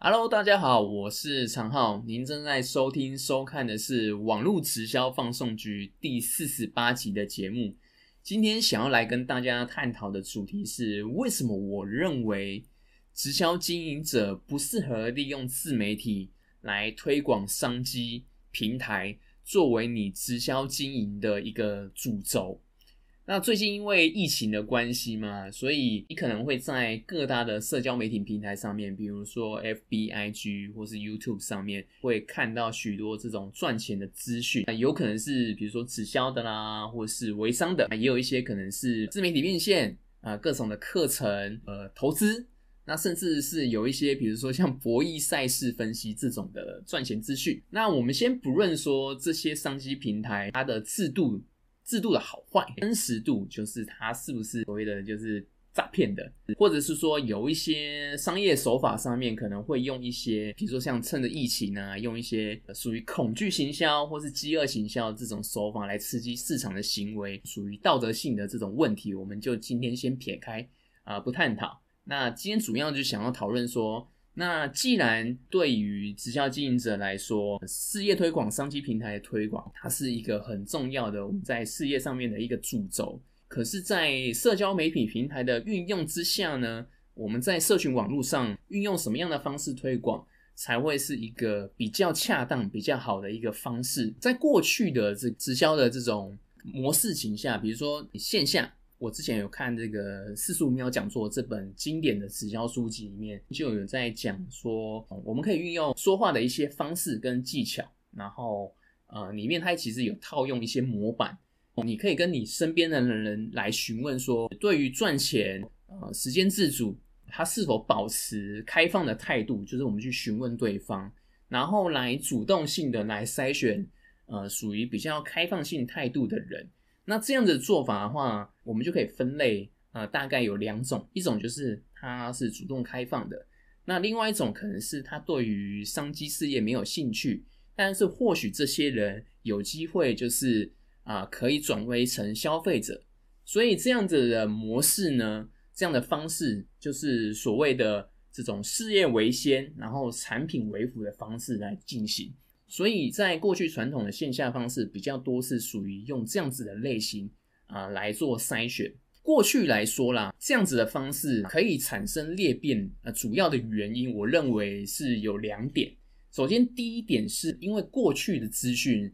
Hello，大家好，我是常浩，您正在收听、收看的是网络直销放送局第四十八集的节目。今天想要来跟大家探讨的主题是：为什么我认为直销经营者不适合利用自媒体来推广商机平台，作为你直销经营的一个主轴。那最近因为疫情的关系嘛，所以你可能会在各大的社交媒体平台上面，比如说 F B I G 或是 YouTube 上面，会看到许多这种赚钱的资讯。那有可能是比如说直销的啦，或是微商的，也有一些可能是自媒体变现啊，各种的课程，呃，投资，那甚至是有一些比如说像博弈赛事分析这种的赚钱资讯。那我们先不论说这些商机平台它的制度。制度的好坏、真实度，就是它是不是所谓的就是诈骗的，或者是说有一些商业手法上面可能会用一些，比如说像趁着疫情啊，用一些属于恐惧行销或是饥饿行销这种手法来刺激市场的行为，属于道德性的这种问题，我们就今天先撇开啊，不探讨。那今天主要就想要讨论说。那既然对于直销经营者来说，事业推广、商机平台的推广，它是一个很重要的我们在事业上面的一个主轴。可是，在社交媒体平台的运用之下呢，我们在社群网络上运用什么样的方式推广，才会是一个比较恰当、比较好的一个方式？在过去的这直销的这种模式情下，比如说线下。我之前有看这个四十五秒讲座这本经典的直销书籍里面，就有在讲说，我们可以运用说话的一些方式跟技巧，然后呃，里面它其实有套用一些模板，你可以跟你身边的人来询问说，对于赚钱呃时间自主，他是否保持开放的态度，就是我们去询问对方，然后来主动性的来筛选呃属于比较开放性态度的人。那这样的做法的话，我们就可以分类，呃，大概有两种，一种就是他是主动开放的，那另外一种可能是他对于商机事业没有兴趣，但是或许这些人有机会就是啊，可以转为成消费者，所以这样子的模式呢，这样的方式就是所谓的这种事业为先，然后产品为辅的方式来进行。所以在过去传统的线下方式比较多是属于用这样子的类型啊来做筛选。过去来说啦，这样子的方式可以产生裂变，呃，主要的原因我认为是有两点。首先，第一点是因为过去的资讯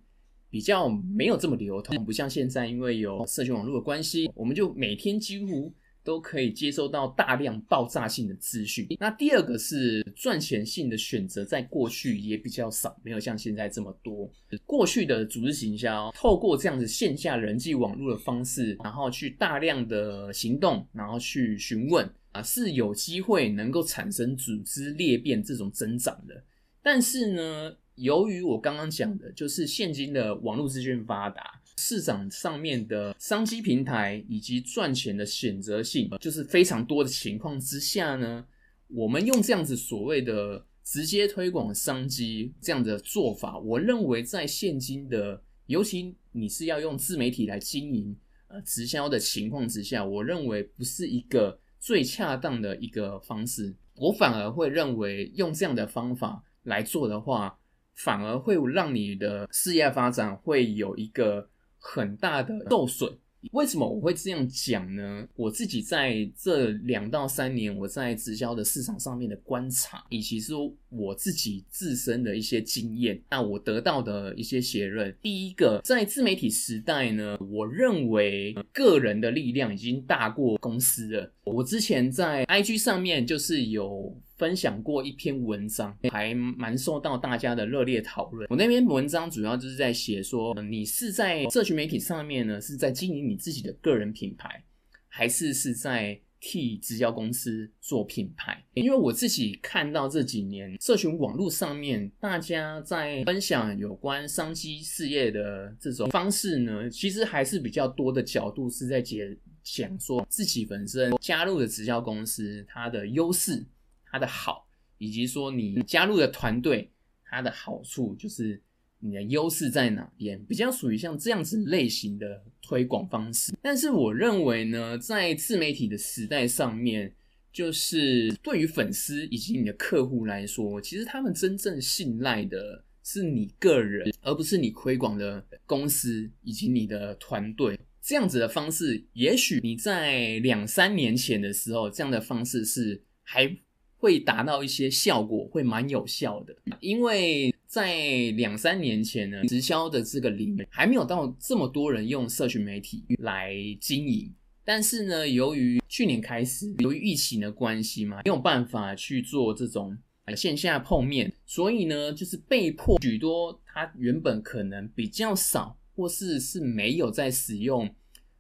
比较没有这么流通，不像现在，因为有社群网络的关系，我们就每天几乎。都可以接收到大量爆炸性的资讯。那第二个是赚钱性的选择，在过去也比较少，没有像现在这么多。过去的组织行销，透过这样子线下人际网络的方式，然后去大量的行动，然后去询问啊，是有机会能够产生组织裂变这种增长的。但是呢，由于我刚刚讲的，就是现今的网络资讯发达。市场上面的商机平台以及赚钱的选择性，就是非常多的情况之下呢，我们用这样子所谓的直接推广商机这样的做法，我认为在现今的，尤其你是要用自媒体来经营呃直销的情况之下，我认为不是一个最恰当的一个方式。我反而会认为用这样的方法来做的话，反而会让你的事业发展会有一个。很大的受损，为什么我会这样讲呢？我自己在这两到三年，我在直销的市场上面的观察，以及说我自己自身的一些经验，那我得到的一些结论。第一个，在自媒体时代呢，我认为个人的力量已经大过公司了。我之前在 IG 上面就是有。分享过一篇文章，还蛮受到大家的热烈讨论。我那篇文章主要就是在写说，你是在社群媒体上面呢，是在经营你自己的个人品牌，还是是在替直销公司做品牌？因为我自己看到这几年社群网络上面，大家在分享有关商机事业的这种方式呢，其实还是比较多的角度是在解讲说自己本身加入的直销公司它的优势。它的好，以及说你加入的团队，它的好处就是你的优势在哪边，比较属于像这样子类型的推广方式。但是我认为呢，在自媒体的时代上面，就是对于粉丝以及你的客户来说，其实他们真正信赖的是你个人，而不是你推广的公司以及你的团队。这样子的方式，也许你在两三年前的时候，这样的方式是还会达到一些效果，会蛮有效的。因为在两三年前呢，直销的这个领域还没有到这么多人用社群媒体来经营。但是呢，由于去年开始，由于疫情的关系嘛，没有办法去做这种线下碰面，所以呢，就是被迫许多他原本可能比较少。或是是没有在使用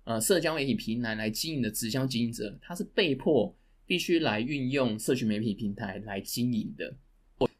呃社交媒体平台来经营的直销经营者，他是被迫必须来运用社群媒体平台来经营的。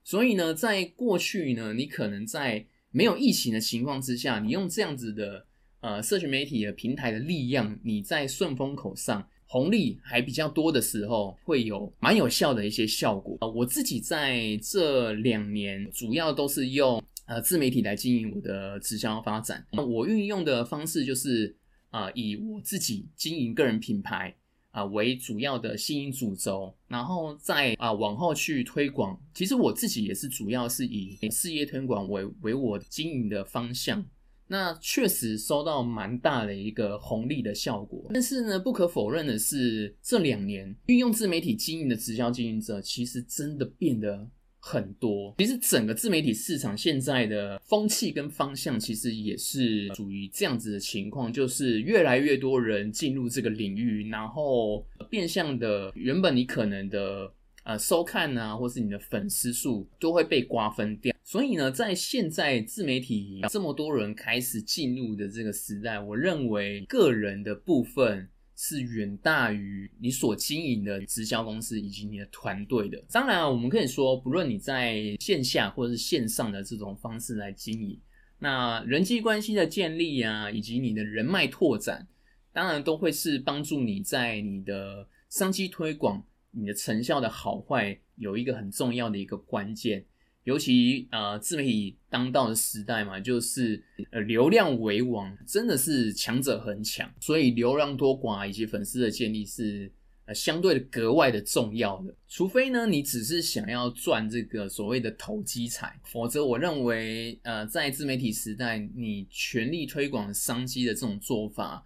所以呢，在过去呢，你可能在没有疫情的情况之下，你用这样子的呃社群媒体的平台的力量，你在顺风口上红利还比较多的时候，会有蛮有效的一些效果。我自己在这两年主要都是用。呃，自媒体来经营我的直销发展，那我运用的方式就是啊，以我自己经营个人品牌啊为主要的吸引主轴，然后再啊往后去推广。其实我自己也是主要是以事业推广为为我经营的方向，那确实收到蛮大的一个红利的效果。但是呢，不可否认的是，这两年运用自媒体经营的直销经营者，其实真的变得。很多，其实整个自媒体市场现在的风气跟方向，其实也是属于这样子的情况，就是越来越多人进入这个领域，然后变相的，原本你可能的呃收看啊，或是你的粉丝数都会被瓜分掉。所以呢，在现在自媒体这么多人开始进入的这个时代，我认为个人的部分。是远大于你所经营的直销公司以及你的团队的。当然啊，我们可以说，不论你在线下或者是线上的这种方式来经营，那人际关系的建立啊，以及你的人脉拓展，当然都会是帮助你在你的商机推广、你的成效的好坏有一个很重要的一个关键。尤其呃，自媒体当道的时代嘛，就是呃流量为王，真的是强者恒强，所以流量多寡以及粉丝的建立是呃相对的格外的重要的。除非呢，你只是想要赚这个所谓的投机财，否则我认为呃在自媒体时代，你全力推广商机的这种做法，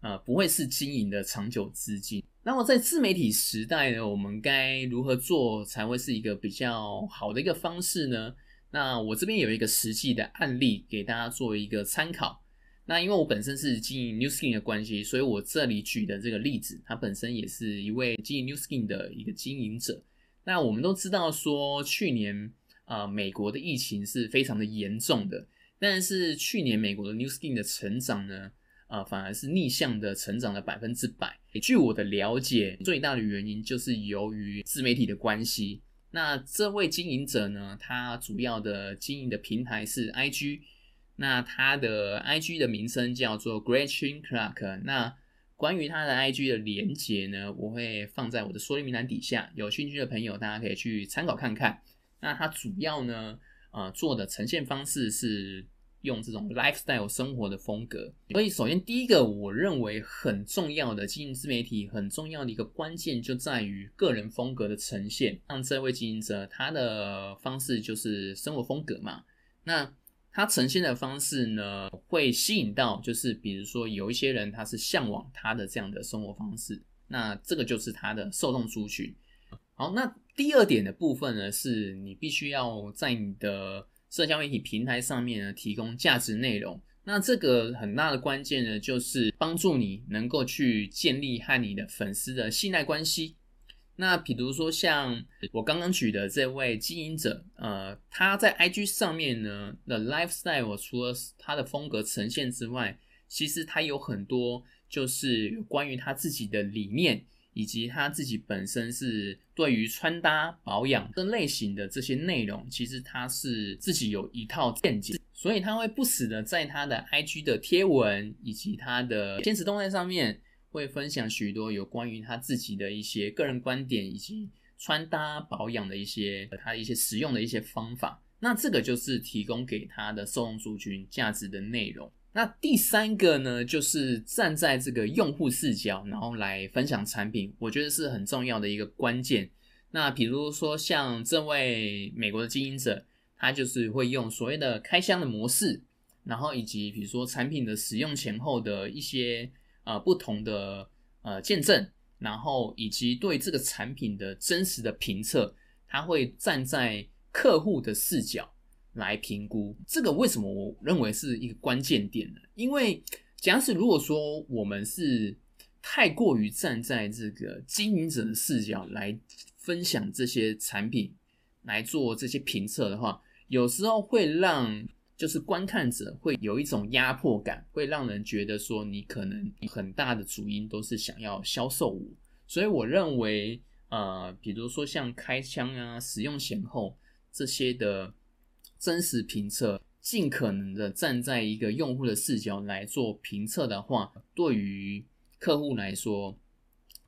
呃不会是经营的长久资金。那么在自媒体时代呢，我们该如何做才会是一个比较好的一个方式呢？那我这边有一个实际的案例给大家做一个参考。那因为我本身是经营 New Skin 的关系，所以我这里举的这个例子，他本身也是一位经营 New Skin 的一个经营者。那我们都知道说，去年啊美国的疫情是非常的严重的，但是去年美国的 New Skin 的成长呢？啊，反而是逆向的成长了百分之百。据我的了解，最大的原因就是由于自媒体的关系。那这位经营者呢，他主要的经营的平台是 IG，那他的 IG 的名称叫做 Gretchen Clark。那关于他的 IG 的连接呢，我会放在我的说明栏底下，有兴趣的朋友大家可以去参考看看。那他主要呢，呃，做的呈现方式是。用这种 lifestyle 生活的风格，所以首先第一个我认为很重要的经营自媒体很重要的一个关键就在于个人风格的呈现。像这位经营者，他的方式就是生活风格嘛，那他呈现的方式呢，会吸引到就是比如说有一些人他是向往他的这样的生活方式，那这个就是他的受众族群。好，那第二点的部分呢，是你必须要在你的社交媒体平台上面呢，提供价值内容，那这个很大的关键呢，就是帮助你能够去建立和你的粉丝的信赖关系。那比如说像我刚刚举的这位经营者，呃，他在 IG 上面呢的 lifestyle，除了他的风格呈现之外，其实他有很多就是关于他自己的理念。以及他自己本身是对于穿搭保养这类型的这些内容，其实他是自己有一套见解，所以他会不时的在他的 IG 的贴文以及他的现实动态上面，会分享许多有关于他自己的一些个人观点以及穿搭保养的一些他一些实用的一些方法。那这个就是提供给他的受众族群价值的内容。那第三个呢，就是站在这个用户视角，然后来分享产品，我觉得是很重要的一个关键。那比如说像这位美国的经营者，他就是会用所谓的开箱的模式，然后以及比如说产品的使用前后的一些呃不同的呃见证，然后以及对这个产品的真实的评测，他会站在客户的视角。来评估这个为什么我认为是一个关键点呢？因为假使如果说我们是太过于站在这个经营者的视角来分享这些产品，来做这些评测的话，有时候会让就是观看者会有一种压迫感，会让人觉得说你可能很大的主因都是想要销售我。所以我认为，呃，比如说像开箱啊、使用前后这些的。真实评测，尽可能的站在一个用户的视角来做评测的话，对于客户来说，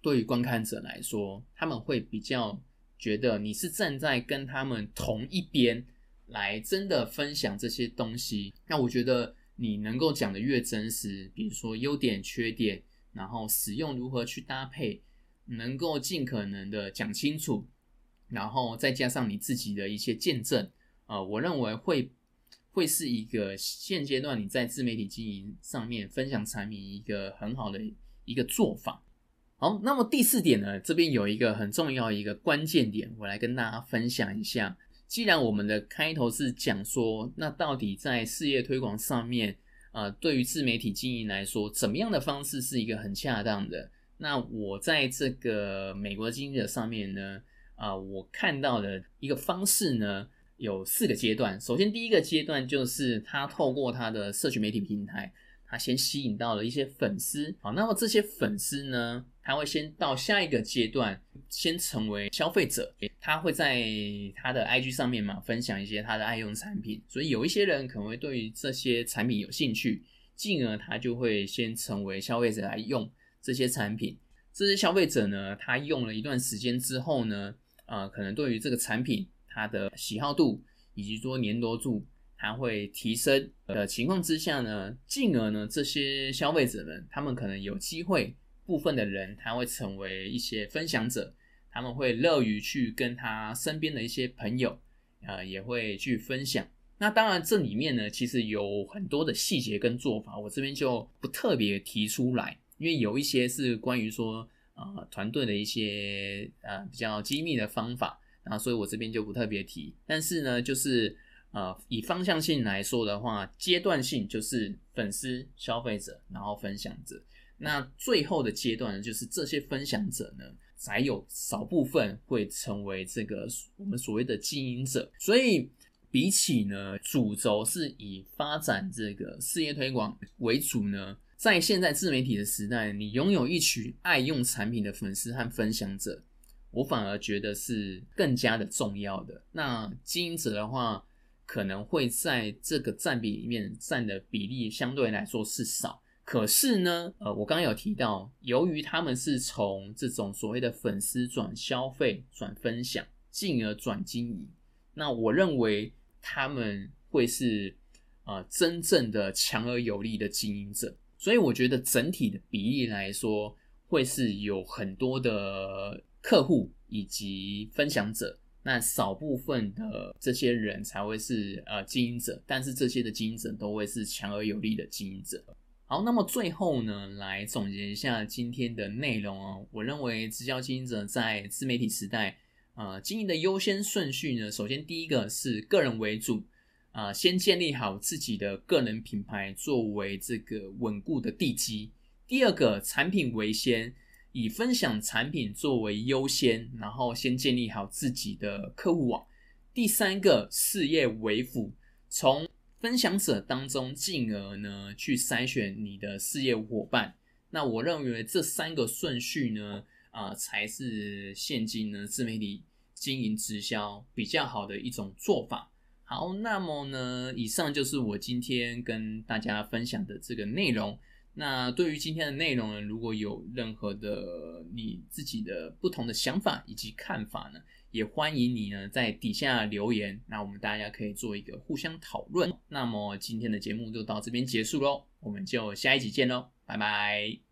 对于观看者来说，他们会比较觉得你是站在跟他们同一边来真的分享这些东西。那我觉得你能够讲的越真实，比如说优点、缺点，然后使用如何去搭配，能够尽可能的讲清楚，然后再加上你自己的一些见证。呃，我认为会会是一个现阶段你在自媒体经营上面分享产品一个很好的一个做法。好，那么第四点呢，这边有一个很重要一个关键点，我来跟大家分享一下。既然我们的开头是讲说，那到底在事业推广上面，呃，对于自媒体经营来说，怎么样的方式是一个很恰当的？那我在这个美国经营者上面呢，啊，我看到的一个方式呢。有四个阶段。首先，第一个阶段就是他透过他的社群媒体平台，他先吸引到了一些粉丝。好，那么这些粉丝呢，他会先到下一个阶段，先成为消费者。他会在他的 IG 上面嘛，分享一些他的爱用产品。所以有一些人可能会对于这些产品有兴趣，进而他就会先成为消费者来用这些产品。这些消费者呢，他用了一段时间之后呢，呃，可能对于这个产品。他的喜好度以及说粘多度，它会提升的情况之下呢，进而呢，这些消费者们，他们可能有机会，部分的人他会成为一些分享者，他们会乐于去跟他身边的一些朋友，呃，也会去分享。那当然，这里面呢，其实有很多的细节跟做法，我这边就不特别提出来，因为有一些是关于说，呃，团队的一些呃比较机密的方法。啊，所以我这边就不特别提，但是呢，就是呃，以方向性来说的话，阶段性就是粉丝、消费者，然后分享者。那最后的阶段呢，就是这些分享者呢，才有少部分会成为这个我们所谓的经营者。所以比起呢，主轴是以发展这个事业推广为主呢，在现在自媒体的时代，你拥有一群爱用产品的粉丝和分享者。我反而觉得是更加的重要的。那经营者的话，可能会在这个占比里面占的比例相对来说是少。可是呢，呃，我刚刚有提到，由于他们是从这种所谓的粉丝转消费、转分享，进而转经营，那我认为他们会是呃真正的强而有力的经营者。所以我觉得整体的比例来说，会是有很多的。客户以及分享者，那少部分的这些人才会是呃经营者，但是这些的经营者都会是强而有力的经营者。好，那么最后呢，来总结一下今天的内容哦。我认为直销经营者在自媒体时代，呃，经营的优先顺序呢，首先第一个是个人为主，啊，先建立好自己的个人品牌作为这个稳固的地基。第二个，产品为先。以分享产品作为优先，然后先建立好自己的客户网。第三个，事业为辅，从分享者当中进而呢去筛选你的事业伙伴。那我认为这三个顺序呢，啊，才是现今呢自媒体经营直销比较好的一种做法。好，那么呢，以上就是我今天跟大家分享的这个内容。那对于今天的内容呢，如果有任何的你自己的不同的想法以及看法呢，也欢迎你呢在底下留言，那我们大家可以做一个互相讨论。那么今天的节目就到这边结束喽，我们就下一集见喽，拜拜。